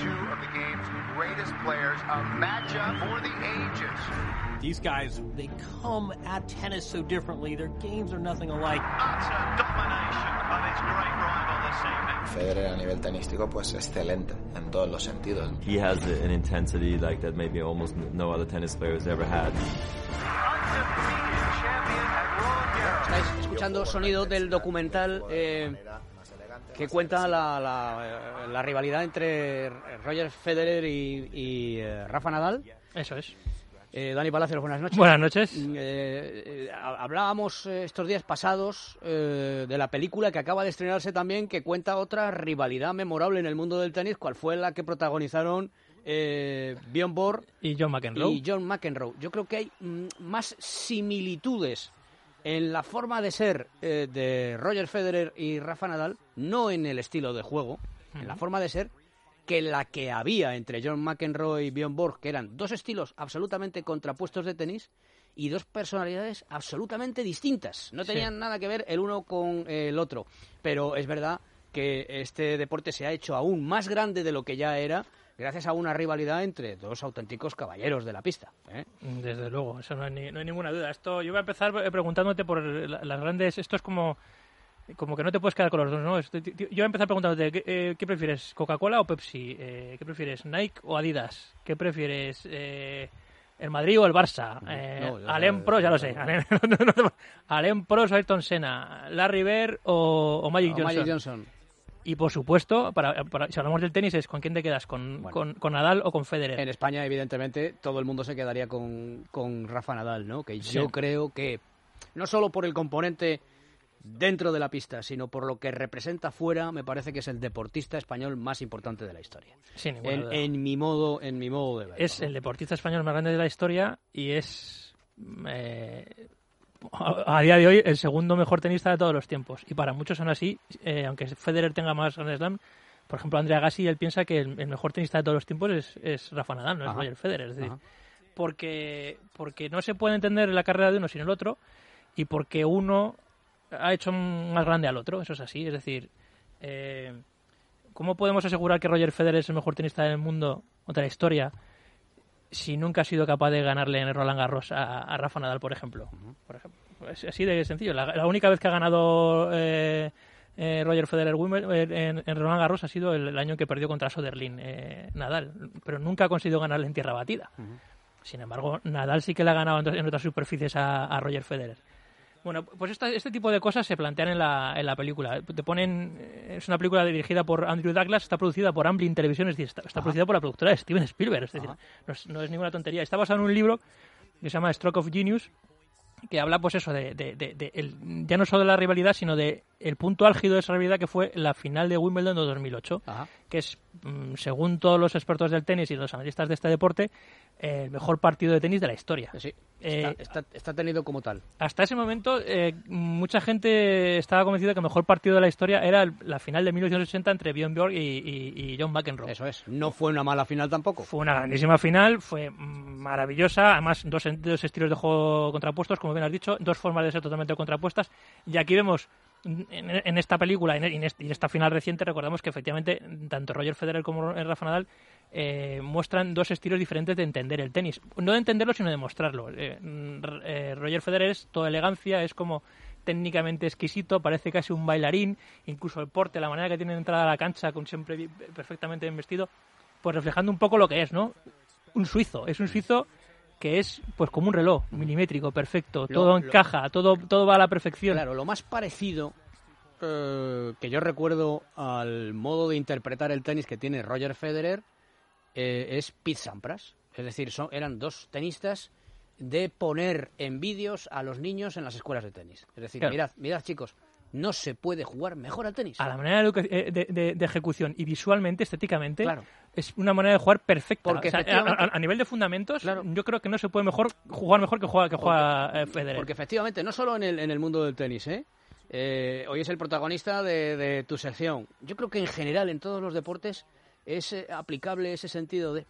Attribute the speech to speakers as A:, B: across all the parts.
A: Two of the game's greatest players, a matchup for the ages.
B: These guys, they come at tennis so differently. Their games are nothing alike.
C: Utter domination of his great rival this evening.
D: Federer a nivel tenístico pues excelente en todos los sentidos.
E: He has an intensity like that maybe almost no other tennis player has ever had.
C: Undefeated champion at Roland Garros.
F: Estáis escuchando sonido del documental eh, que cuenta la, la, la rivalidad entre Roger Federer y, y, eh, Rafa Nadal.
G: Eso es.
F: Eh, Dani Palacios, buenas noches.
G: Buenas noches.
F: Eh, eh, hablábamos estos días pasados de la película que acaba de estrenarse también, que cuenta otra rivalidad memorable en el mundo del tenis, cual fue la que protagonizaron eh, Bjorn Borg
G: Y John McEnroe.
F: y John McEnroe. Yo creo que hay mm, más similitudes en la forma de ser eh, de Roger Federer y Rafa Nadal, no en el estilo de juego, en la forma de ser, que la que había entre John McEnroe y Bjorn Borg, que eran dos estilos absolutamente contrapuestos de tenis y dos personalidades absolutamente distintas. No
G: Sí.
F: tenían nada que ver el uno con el otro. Pero es verdad que este deporte se ha hecho aún más grande de lo que ya era gracias a una rivalidad entre dos auténticos caballeros de la pista. ¿eh?
G: Desde luego, eso no hay, ni- no hay ninguna duda. Esto, yo voy a empezar eh, preguntándote por la- las grandes. Esto es como, como que no te puedes quedar con los dos, ¿no? Yo voy a empezar preguntándote, ¿qué, eh, ¿qué prefieres? ¿Coca-Cola o Pepsi? Eh, ¿Qué prefieres? ¿Nike o Adidas? ¿Qué prefieres? Eh, ¿El Madrid o el Barça? Eh,
F: no,
G: Alem Pro, ya lo sé. Alem, no, no Alem Pro, Ayrton Senna. Larry Bird o, o Magic
F: O
G: Johnson.
F: Magic Johnson.
G: Y por supuesto, para, para- si hablamos del tenis, es ¿con quién te quedas? ¿Con,
F: Bueno.
G: con, con Nadal o con Federer?
F: En España, evidentemente, todo el mundo se quedaría con, con Rafa Nadal, ¿no? Que
G: Sí.
F: yo creo que, no solo por el componente dentro de la pista, sino por lo que representa fuera, me parece que es el deportista español más importante de la historia.
G: Sin
F: En, en mi modo, en mi modo de ver.
G: es el deportista español más grande de la historia y es eh, a, a día de hoy el segundo mejor tenista de todos los tiempos. Y para muchos son así eh, aunque Federer tenga más Grand Slam por ejemplo Andrea Agassi él piensa que el, el mejor tenista de todos los tiempos es, es Rafa Nadal no es. Roger Federer. Es decir porque porque no se puede entender la carrera de uno sin el otro y porque uno ha hecho más grande al otro eso es así. Es decir eh, ¿Cómo podemos asegurar que Roger Federer es el mejor tenista del mundo o de la historia si nunca ha sido capaz de ganarle en Roland Garros a, a Rafa Nadal, por ejemplo? Por ejemplo. Es así de sencillo. La, la única vez que ha ganado eh, eh, Roger Federer eh, en, en Roland Garros ha sido el, el año que perdió contra Soderlin eh, Nadal, pero nunca ha conseguido ganarle en tierra batida. Sin embargo, Nadal sí que le ha ganado en, en otras superficies a, a Roger Federer. Bueno, pues esta- este tipo de cosas se plantean en la, en la película. Te ponen, eh, es una película dirigida por Andrew Douglas, está producida por Amblin Television, es decir, está, está producida por la productora de Steven Spielberg, es decir, no es, no es ninguna tontería. Está basado en un libro que se llama Stroke of Genius, que habla pues eso de, de- de- de el- ya no solo de la rivalidad, sino de el punto álgido de esa rivalidad que fue la final de Wimbledon de 2008
F: Ajá.
G: Que es, mm, según todos los expertos del tenis y los analistas de este deporte, el mejor partido de tenis de la historia.
F: Sí,
G: Eh,
F: está, tenido como tal.
G: Hasta ese momento, eh, mucha gente estaba convencida que el mejor partido de la historia era el- la final de 1980 entre Bjorn Borg y, y- y John McEnroe.
F: Eso es. No fue una mala final tampoco.
G: Fue una grandísima final, fue maravillosa, además dos, dos estilos de juego contrapuestos, como bien has dicho, dos formas de ser totalmente contrapuestas. Y aquí vemos en, esta película y en, esta final reciente, recordamos que efectivamente tanto Roger Federer como Rafa Nadal eh, muestran dos estilos diferentes de entender el tenis. No de entenderlo, sino de mostrarlo. Eh, eh, Roger Federer es toda elegancia, es como técnicamente exquisito, parece casi un bailarín, incluso el porte, la manera que tiene de entrar a la cancha, con siempre perfectamente bien vestido, pues reflejando un poco lo que es, ¿no? Un suizo, es un suizo que es pues como un reloj, milimétrico, perfecto,
F: Lo-
G: todo
F: lo-
G: encaja, todo, todo va a la perfección.
F: Claro, lo más parecido eh, que yo recuerdo al modo de interpretar el tenis que tiene Roger Federer eh, es Pete Sampras. Es decir, son, eran dos tenistas de poner en vídeos a los niños en las escuelas de tenis. Es decir,
G: Claro.
F: mirad, mirad chicos, no se puede jugar mejor al tenis.
G: A la manera de, eh, de- ejecución y visualmente, estéticamente,
F: Claro.
G: es una manera de jugar perfecta.
F: Porque
G: O sea, a, nivel de fundamentos,
F: Claro.
G: yo creo que no se puede mejor jugar mejor que juega, que juega eh, Federer.
F: Porque efectivamente, no solo en el, en el mundo del tenis, ¿eh? Eh, hoy es el protagonista de, de tu sección. Yo creo que en general en todos los deportes es eh, aplicable ese sentido de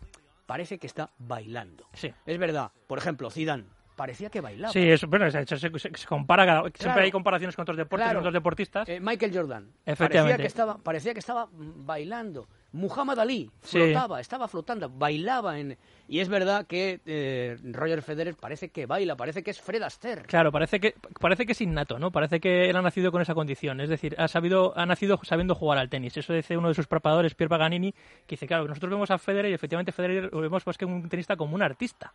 F: parece que está bailando.
G: Sí.
F: Es verdad, por ejemplo, Zidane parecía que bailaba.
G: Sí, eso, bueno, se, se- se- se compara, cada- siempre hay comparaciones con otros deportes,
F: Claro.
G: con otros deportistas.
F: Eh, Michael Jordan.
G: Efectivamente.
F: Parecía que estaba, parecía que estaba bailando. Muhammad Ali
G: Sí.
F: flotaba, estaba flotando, bailaba en... Y es verdad que eh, Roger Federer parece que baila, parece que es Fred Astaire.
G: Claro, parece que parece que es innato, ¿no? Parece que él ha nacido con esa condición, es decir, ha sabido ha nacido sabiendo jugar al tenis. Eso dice uno de sus preparadores, Pierre Paganini, que dice, claro, nosotros vemos a Federer y efectivamente Federer lo vemos pues que es un tenista como un artista.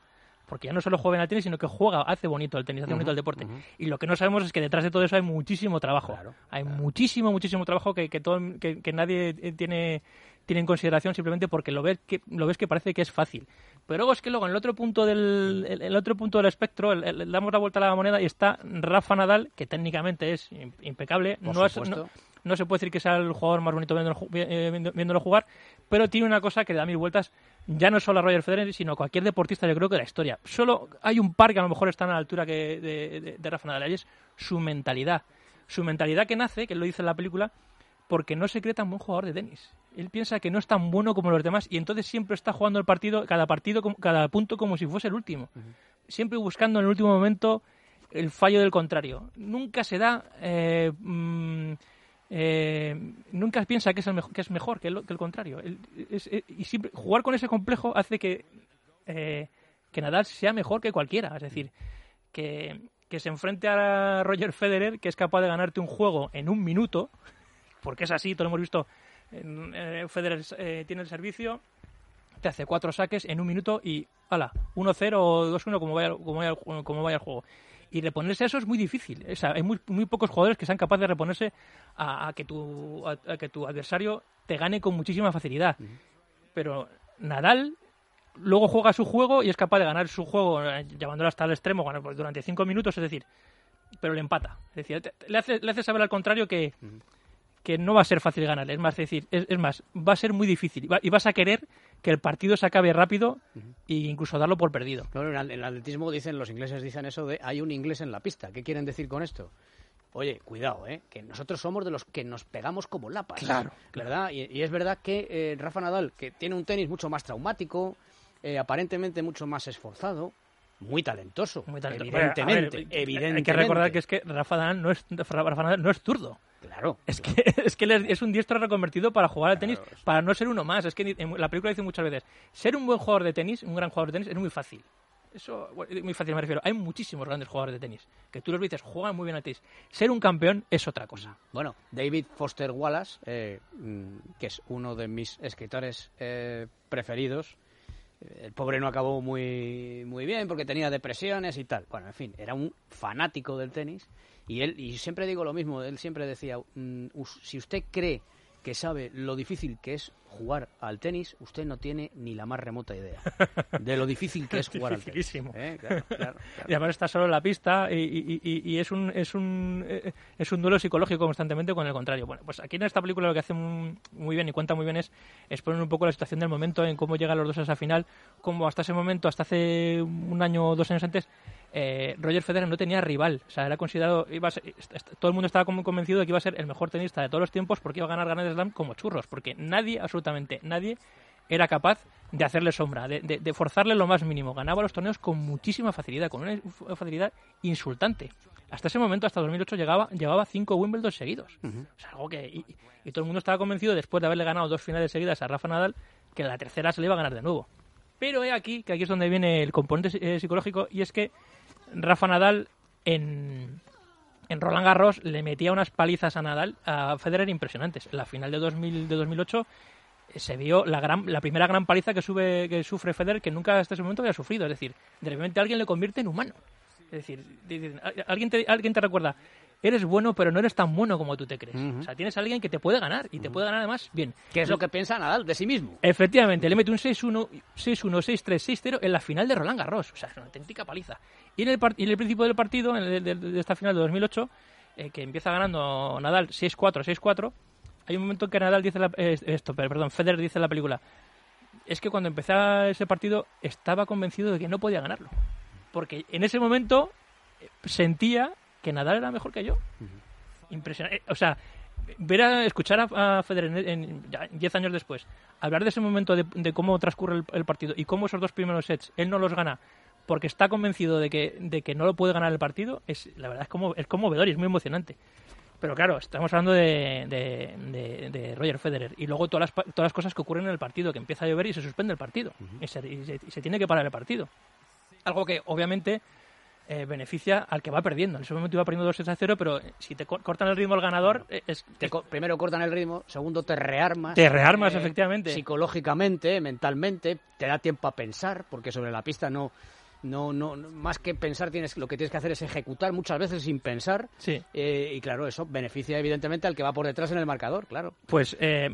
G: Porque ya no solo juega bien al tenis, sino que juega, hace bonito el tenis, hace bonito el deporte. Y lo que no sabemos es que detrás de todo eso hay muchísimo trabajo.
F: Claro,
G: hay muchísimo, muchísimo trabajo que, que, todo, que, que nadie eh, tiene, tiene en consideración simplemente porque lo ves que, lo ves que parece que es fácil. Pero luego es que luego en el otro punto del, el, el otro punto del espectro, el- el- damos la vuelta a la moneda y está Rafa Nadal, que técnicamente es im- impecable.
F: Por
G: no, es- no- no se puede decir que sea el jugador más bonito viéndolo, eh, viéndolo jugar, pero tiene una cosa que da mil vueltas, ya no solo a Roger Federer, sino a cualquier deportista, yo creo que de la historia. Solo hay un par que a lo mejor están a la altura que de, de- de Rafa Nadal, y es su mentalidad. Su mentalidad que nace, que lo dice en la película, porque no se cree tan buen jugador de tenis. Él piensa que no es tan bueno como los demás y entonces siempre está jugando el partido, cada partido, cada punto como si fuese el último. Siempre buscando en el último momento el fallo del contrario. Nunca se da, eh, mm, eh, nunca piensa que es, el mejo- que es mejor que el, que el contrario. Él- es- y siempre, jugar con ese complejo hace que, eh, que Nadal sea mejor que cualquiera. Es decir, que, que se enfrente a Roger Federer, que es capaz de ganarte un juego en un minuto, porque es así, todo lo hemos visto. eh, Federer eh, tiene el servicio, te hace cuatro saques en un minuto y, ala, 1-0 o 2-1 como vaya, como, vaya, el como vaya el juego. Y reponerse a eso es muy difícil. O sea, hay muy, muy pocos jugadores que sean capaces de reponerse a, a que tu, a, a que tu adversario te gane con muchísima facilidad. Pero Nadal luego juega su juego y es capaz de ganar su juego eh, llevándolo hasta el extremo pues, durante cinco minutos, es decir, pero le empata. Es decir, te- le hace, le hace saber al contrario que, que no va a ser fácil ganar. Es más, es decir, es, es más, va a ser muy difícil y, va- y vas a querer que el partido se acabe rápido e incluso darlo por perdido.
F: Claro, en el- atletismo dicen, los ingleses dicen eso de hay un inglés en la pista. ¿Qué quieren decir con esto? Oye, cuidado, ¿eh? que nosotros somos de los que nos pegamos como lapas.
G: Claro,
F: ¿Verdad? Y, y es verdad que eh, Rafa Nadal, que tiene un tenis mucho más traumático, eh, aparentemente mucho más esforzado, muy talentoso.
G: Muy talento-
F: Evidentemente,
G: A ver, hay-
F: evidentemente.
G: Hay que recordar que es que Rafa Nadal no es, Rafa Nadal no es zurdo.
F: Claro.
G: Es que, es que es, un diestro reconvertido para jugar al tenis, para no ser uno más. Es que en la película dice muchas veces, ser un buen jugador de tenis, un gran jugador de tenis, es muy fácil. Eso, bueno, muy fácil me refiero. Hay muchísimos grandes jugadores de tenis, que tú los dices, juegan muy bien al tenis. Ser un campeón es otra cosa.
F: Bueno, David Foster Wallace, eh, mm, que es uno de mis escritores eh, preferidos, el pobre no acabó muy, muy bien porque tenía depresiones y tal. Bueno, en fin, era un fanático del tenis y él, y siempre digo lo mismo, él siempre decía, mm, si usted cree que sabe lo difícil que es jugar al tenis, usted no tiene ni la más remota idea de lo difícil que es jugar al tenis. ¿eh? Claro, claro, claro.
G: Y además está solo en la pista y, y- y- y es un es un eh, es un duelo psicológico constantemente con el contrario. Bueno, pues aquí en esta película lo que hace muy muy bien y cuenta muy bien es exponer un poco la situación del momento en cómo llegan los dos a esa final, cómo hasta ese momento, hasta hace un año o dos años antes, eh, Roger Federer no tenía rival. O sea, era considerado, iba a ser- todo el mundo estaba como convencido de que iba a ser el mejor tenista de todos los tiempos porque iba a ganar Grand Slam como churros, porque nadie, absolutamente nadie, era capaz de hacerle sombra, de, de- de forzarle lo más mínimo. Ganaba los torneos con muchísima facilidad, con una facilidad insultante. Hasta ese momento, hasta 2008, llegaba, llevaba cinco Wimbledon seguidos. O sea, algo que... Y, y todo el mundo estaba convencido, después de haberle ganado dos finales seguidas a Rafa Nadal, que la tercera se le iba a ganar de nuevo. Pero he aquí, que aquí es donde viene el componente eh, psicológico, y es que Rafa Nadal en, en Roland Garros le metía unas palizas a Nadal, a Federer impresionantes. La final de, 2000, de 2008 eh, se vio la, gran, la primera gran paliza que, sube, que sufre Federer que nunca hasta ese momento había sufrido. Es decir, de repente alguien le convierte en humano. Es decir, dicen, "Al- alguien te, alguien te recuerda, eres bueno, pero no eres tan bueno como tú te crees. O sea, tienes a alguien que te puede ganar y te puede ganar además bien.
F: ¿Qué es lo que piensa Nadal de sí mismo?
G: Efectivamente, le mete un 6-1, 6-1, 6-3, 6-0 en la final de Roland Garros. O sea, es una auténtica paliza. Y en el, y en el principio del partido, en el- de, de esta final de 2008, eh, que empieza ganando Nadal 6-4, 6-4, hay un momento en que Nadal dice la- eh, esto, perdón, Federer dice en la película, es que cuando empezaba ese partido estaba convencido de que no podía ganarlo. Porque en ese momento eh, sentía que Nadal era mejor que yo. Impresionante. O sea, ver a, escuchar a, a Federer en, en- ya 10 años después, hablar de ese momento de, de cómo transcurre el, el partido y cómo esos dos primeros sets él no los gana porque está convencido de que, de que no lo puede ganar el partido, es la verdad es como es conmovedor y es muy emocionante. Pero claro, estamos hablando de, de, de- de Roger Federer y luego todas las, todas las cosas que ocurren en el partido, que empieza a llover y se suspende el partido y, se, y se- y se tiene que parar el partido. Algo que obviamente eh, beneficia al que va perdiendo. En ese momento iba perdiendo 2 a 0, pero eh, si te co- cortan el ritmo al ganador, eh, es,
F: Te co- primero cortan el ritmo, segundo te rearmas.
G: Te rearmas, efectivamente.
F: Psicológicamente, mentalmente, te da tiempo a pensar, porque sobre la pista no, no, no, no- más que pensar tienes, lo que tienes que hacer es ejecutar muchas veces sin pensar.
G: Sí.
F: Eh, y claro, eso beneficia evidentemente al que va por detrás en el marcador, claro.
G: Pues eh,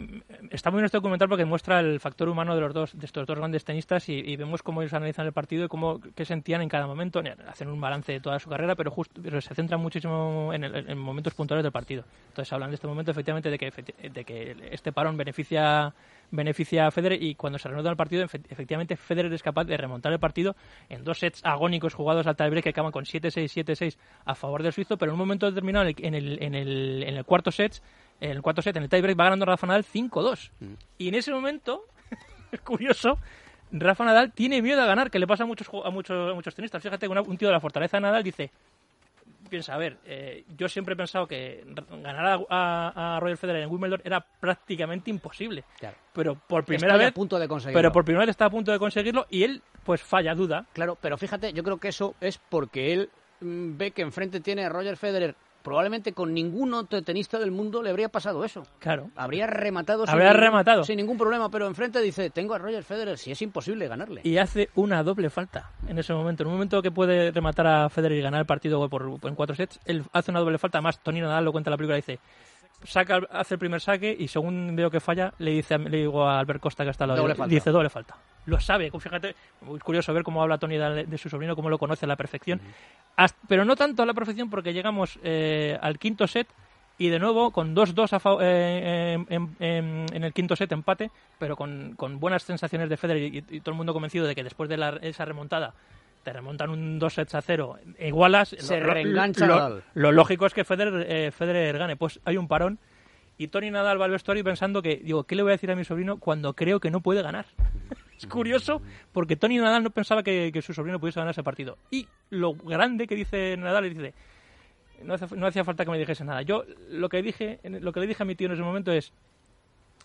G: está muy bien este documental porque muestra el factor humano de los dos, de estos dos grandes tenistas y, y vemos cómo ellos analizan el partido y cómo qué sentían en cada momento. Hacen un balance de toda su carrera, pero justo pero se centran muchísimo en, el- en momentos puntuales del partido. Entonces hablan de este momento efectivamente de que de que este parón beneficia beneficia a Federer y cuando se reanuda el partido efe- efectivamente Federer es capaz de remontar el partido en dos sets agónicos jugados al tiebreak que acaban con 7-6 7-6 a favor del suizo, pero en un momento determinado en el, en el, en el, cuarto set en el cuarto set, en el tiebreak, va ganando Rafa Nadal 5-2. Y en ese momento, es curioso, Rafa Nadal tiene miedo a ganar, que le pasa a muchos, a muchos, a muchos tenistas. Fíjate, una- un tío de la fortaleza de Nadal dice, piensa, a ver, eh, yo siempre he pensado que ganar a, a- a Roger Federer en Wimbledon era prácticamente imposible.
F: Claro.
G: Pero por primera
F: Estoy a
G: vez...
F: punto de conseguirlo.
G: Pero por primera vez está a punto de conseguirlo y él, pues falla, duda.
F: Claro, pero fíjate, yo creo que eso es porque él mm, ve que enfrente tiene a Roger Federer. Probablemente con ningún otro tenista del mundo le habría pasado eso.
G: Claro.
F: Habría rematado, sin
G: Habría
F: ningún-
G: rematado.
F: sin ningún problema, pero enfrente dice, tengo a Roger Federer, si es imposible ganarle.
G: y hace una doble falta en ese momento. En un momento que puede rematar a Federer y ganar el partido por, en cuatro sets, él hace una doble falta. Además, Tony Nadal lo cuenta en la película, dice, saca, hace el primer saque y según veo que falla, le dice le digo a Albert Costa que está al lado,
F: Doble falta.
G: dice doble falta. Lo sabe, fíjate, muy curioso ver cómo habla Tony de, de su sobrino, cómo lo conoce a la perfección. Hasta- pero no tanto a la perfección porque llegamos eh, al quinto set y de nuevo con 2-2 a fa- eh, en, en- en- en el quinto set empate, pero con, con buenas sensaciones de Federer y, y todo el mundo convencido de que después de la- esa remontada te remontan un 2 sets a 0, igualas,
F: Se reengancha
G: lo, lo lógico es que Federer, eh, Federer gane. Pues hay un parón y Tony Nadal va al vestuario pensando que, digo, ¿qué le voy a decir a mi sobrino cuando creo que no puede ganar? Es curioso porque Tony Nadal no pensaba que, su sobrino pudiese ganar ese partido. Y lo grande que dice Nadal, le dice, no, hace- no hacía falta que me dijese nada. Yo lo que dije, lo que le dije a mi tío en ese momento es,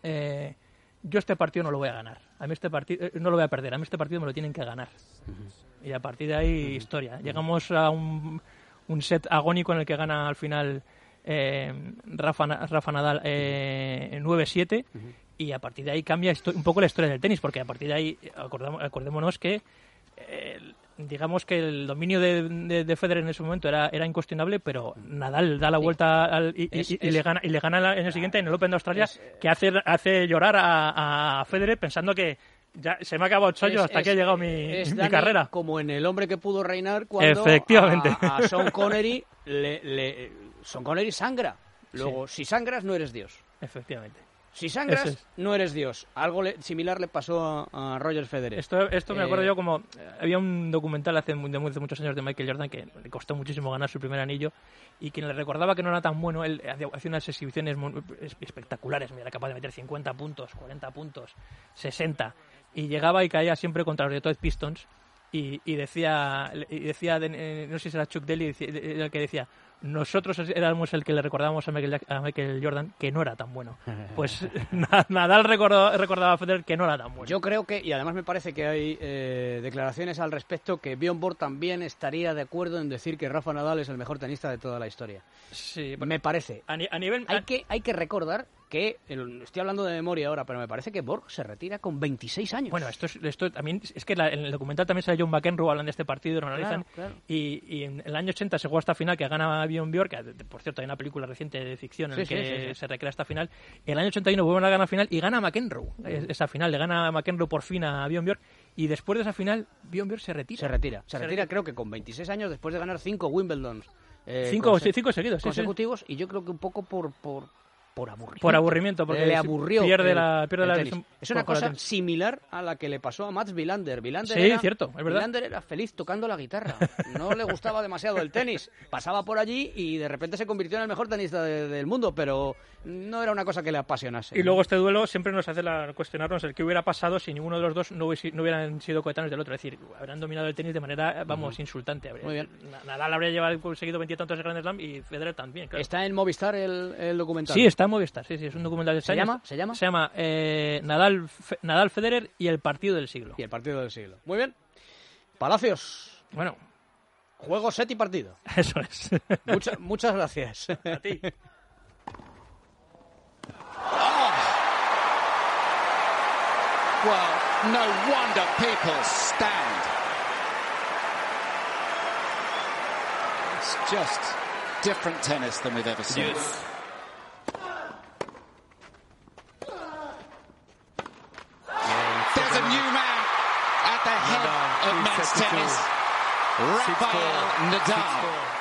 G: eh, yo este partido no lo voy a ganar. A mí este partido no lo voy a perder. A mí este partido me lo tienen que ganar. Y a partir de ahí historia. Llegamos a un, un set agónico en el que gana al final eh, Rafa, Rafa Nadal eh, 9-7 y a partir de ahí cambia un poco la historia del tenis porque a partir de ahí acordémonos que eh, digamos que el dominio de, de, de Federer en ese momento era, era incuestionable, pero Nadal da la vuelta al- y, y-
F: Es-
G: y
F: es-
G: le gana y le gana la- en el siguiente en el Open de Australia
F: es-
G: que hace hace llorar a, a Federer pensando que ya se me ha acabado el chollo hasta que ha llegado mi, carrera.
F: Como en El hombre que pudo reinar cuando
G: Efectivamente.
F: a, a Sean Connery le, le- Sean Connery sangra. Luego, si sangras no eres Dios.
G: Efectivamente.
F: Si sangras
G: es.
F: no eres Dios. Algo le- similar le pasó a, a Roger Federer.
G: Esto, esto me acuerdo
F: Eh,
G: yo como... Había un documental hace, de hace muchos años de Michael Jordan que le costó muchísimo ganar su primer anillo y quien le recordaba que no era tan bueno, él hacía unas exhibiciones espectaculares, era capaz de meter 50 puntos, 40 puntos, 60 y llegaba y caía siempre contra los Detroit Pistons y, y decía, y decía de- eh, no sé si era Chuck Daly el que decía nosotros éramos el que le recordábamos a Michael, a Michael Jordan que no era tan bueno. Pues Nadal recordó- recordaba a Federer que no era tan bueno.
F: Yo creo que, y además me parece que hay eh, declaraciones al respecto, que Bjorn Borg también estaría de acuerdo en decir que Rafa Nadal es el mejor tenista de toda la historia.
G: Sí,
F: Me parece.
G: A, ni- a nivel...
F: Hay que, hay que recordar que, el- estoy hablando de memoria ahora, pero me parece que Borg se retira con 26 años.
G: Bueno, esto es, esto también es que la- en el documental también sale John McEnroe hablando de este partido, lo analizan.
F: claro.
G: Y, y en el año 80 se jugó esta final que gana Bjorn Björk, que por cierto hay una película reciente de ficción en
F: Sí,
G: la que
F: sí, sí.
G: se recrea esta final. El año 81 vuelven a ganar final y gana McEnroe es- esa final, le gana McEnroe por fin a Bjorn Björk y después de esa final Bjorn Björk se retira.
F: se retira. Se,
G: Se
F: retira,
G: retira.
F: creo que con 26 años después de ganar 5 Wimbledons. eh,
G: Cinco,
F: conse-
G: sí, cinco seguidos,
F: consecutivos y yo creo que un poco por, por por aburrimiento.
G: Por aburrimiento, porque
F: le
G: se
F: aburrió.
G: pierde
F: el-
G: la- pierde la visión
F: Es una cosa similar a la que le pasó a Mats Wilander. Wilander
G: Sí,
F: era,
G: cierto, es verdad.
F: Wilander era feliz tocando la guitarra. No le gustaba demasiado el tenis. Pasaba por allí y de repente se convirtió en el mejor tenista de- del mundo, pero no era una cosa que le apasionase.
G: Y luego este duelo siempre nos hace la, cuestionarnos el qué hubiera pasado si ninguno de los dos no, hubiese- no hubieran sido coetáneos del otro. Es decir, habrán dominado el tenis de manera, vamos, insultante. Habría-
F: Muy bien.
G: Na- Nadal habría llevado conseguido veintitantos Grand Slam y Federer también, claro.
F: Está en Movistar el, el documental.
G: Sí, está en Movistar, sí, sí, es un documental de
F: ¿Se llama? ¿Se llama?
G: Se llama eh, Nadal, Fe- Nadal Federer y el partido del siglo.
F: Y el partido del siglo. Muy bien. Palacios.
G: Bueno,
F: Juego, set y partido.
G: eso es.
F: Mucha- muchas gracias.
G: A ti.
H: Well, no wonder people stand. It's just different tennis than we've ever seen. There's by Nadal.